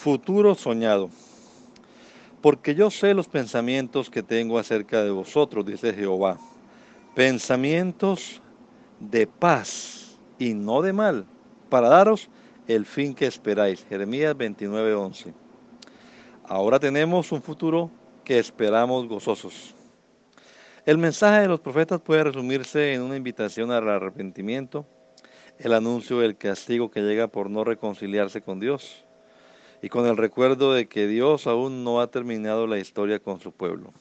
Futuro soñado. Porque yo sé los pensamientos que tengo acerca de vosotros, dice Jehová. Pensamientos de paz y no de mal, para daros el fin que esperáis. Jeremías 29:11. Ahora tenemos un futuro que esperamos gozosos. El mensaje de los profetas puede resumirse en una invitación al arrepentimiento, el anuncio del castigo que llega por no reconciliarse con Dios, y con el recuerdo de que Dios aún no ha terminado la historia con su pueblo.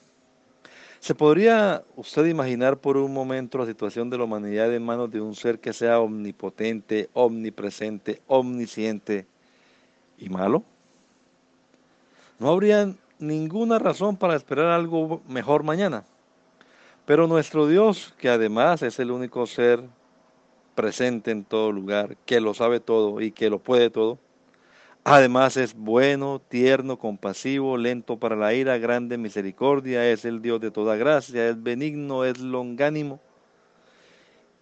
¿Se podría usted imaginar por un momento la situación de la humanidad en manos de un ser que sea omnipotente, omnipresente, omnisciente y malo? No habría ninguna razón para esperar algo mejor mañana. Pero nuestro Dios, que además es el único ser presente en todo lugar, que lo sabe todo y que lo puede todo, Además es bueno, tierno, compasivo, lento para la ira, grande misericordia, es el Dios de toda gracia, es benigno, es longánimo.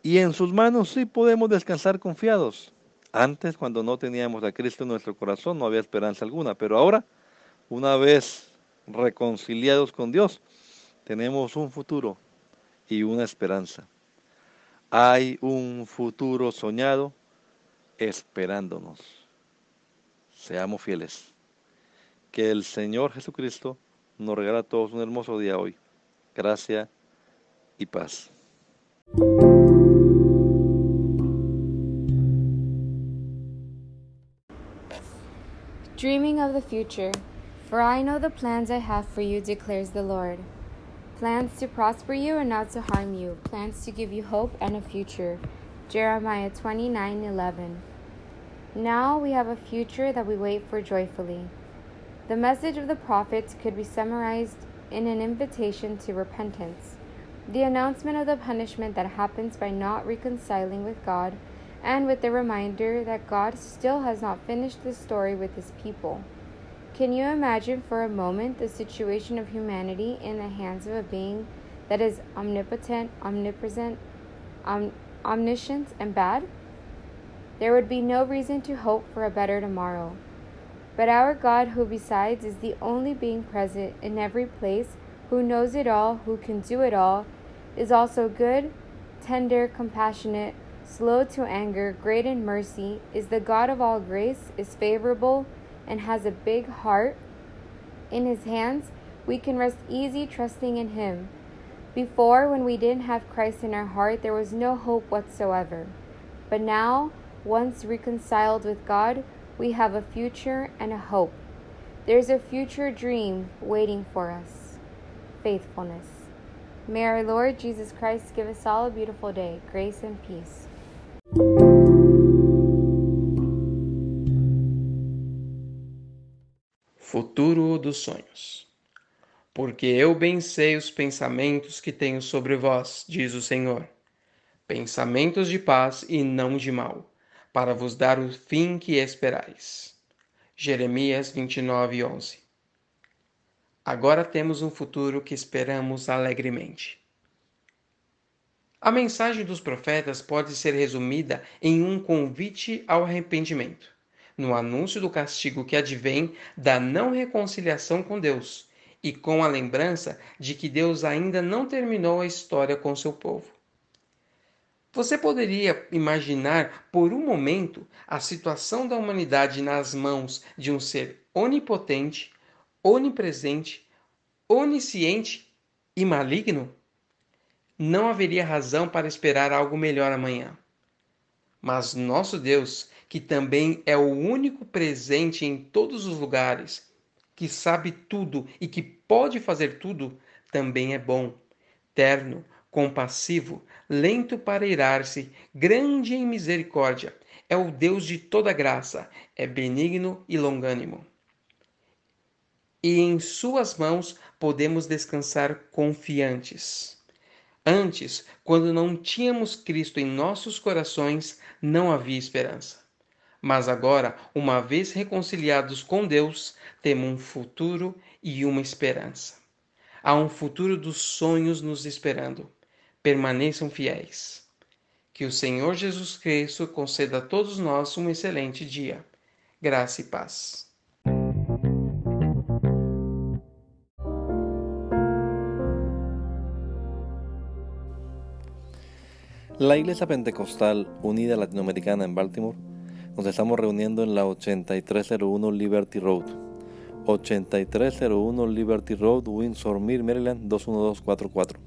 Y en sus manos sí podemos descansar confiados. Antes, cuando no teníamos a Cristo en nuestro corazón, no había esperanza alguna, pero ahora, una vez reconciliados con Dios, tenemos un futuro y una esperanza. Hay un futuro soñado esperándonos seamos fieles. Que el Señor Jesucristo nos regala a todos un hermoso día hoy. Gracia y paz. Dreaming of the future. For I know the plans I have for you, declares the Lord. Plans to prosper you and not to harm you, plans to give you hope and a future. Jeremiah 29 11. Now we have a future that we wait for joyfully. The message of the prophets could be summarized in an invitation to repentance, the announcement of the punishment that happens by not reconciling with God, and with the reminder that God still has not finished the story with his people. Can you imagine for a moment the situation of humanity in the hands of a being that is omnipotent, omnipresent, om- omniscient, and bad? There would be no reason to hope for a better tomorrow. But our God, who besides is the only being present in every place, who knows it all, who can do it all, is also good, tender, compassionate, slow to anger, great in mercy, is the God of all grace, is favorable, and has a big heart. In his hands, we can rest easy trusting in him. Before, when we didn't have Christ in our heart, there was no hope whatsoever. But now, once reconciled with God, we have a future and a hope. There's a future dream waiting for us faithfulness. May our Lord Jesus Christ give us all a beautiful day, grace and peace. Futuro dos sonhos. Porque eu bem sei os pensamentos que tenho sobre vós, diz o Senhor. Pensamentos de paz e não de mal para vos dar o fim que esperais. Jeremias 29, 11 Agora temos um futuro que esperamos alegremente. A mensagem dos profetas pode ser resumida em um convite ao arrependimento, no anúncio do castigo que advém da não reconciliação com Deus e com a lembrança de que Deus ainda não terminou a história com seu povo. Você poderia imaginar por um momento a situação da humanidade nas mãos de um ser onipotente, onipresente, onisciente e maligno? Não haveria razão para esperar algo melhor amanhã. Mas nosso Deus, que também é o único presente em todos os lugares, que sabe tudo e que pode fazer tudo, também é bom, terno, compassivo, lento para irar-se, grande em misericórdia, é o Deus de toda graça, é benigno e longânimo. E em Suas mãos podemos descansar confiantes. Antes, quando não tínhamos Cristo em nossos corações, não havia esperança. Mas agora, uma vez reconciliados com Deus, temos um futuro e uma esperança. Há um futuro dos sonhos nos esperando. Permaneçam fiéis. Que o Senhor Jesus Cristo conceda a todos nós um excelente dia. Graça e paz. La Iglesia Pentecostal Unida Latinoamericana en Baltimore nos estamos reuniendo en la 8301 Liberty Road. 8301 Liberty Road, Windsor Mill, Maryland 21244.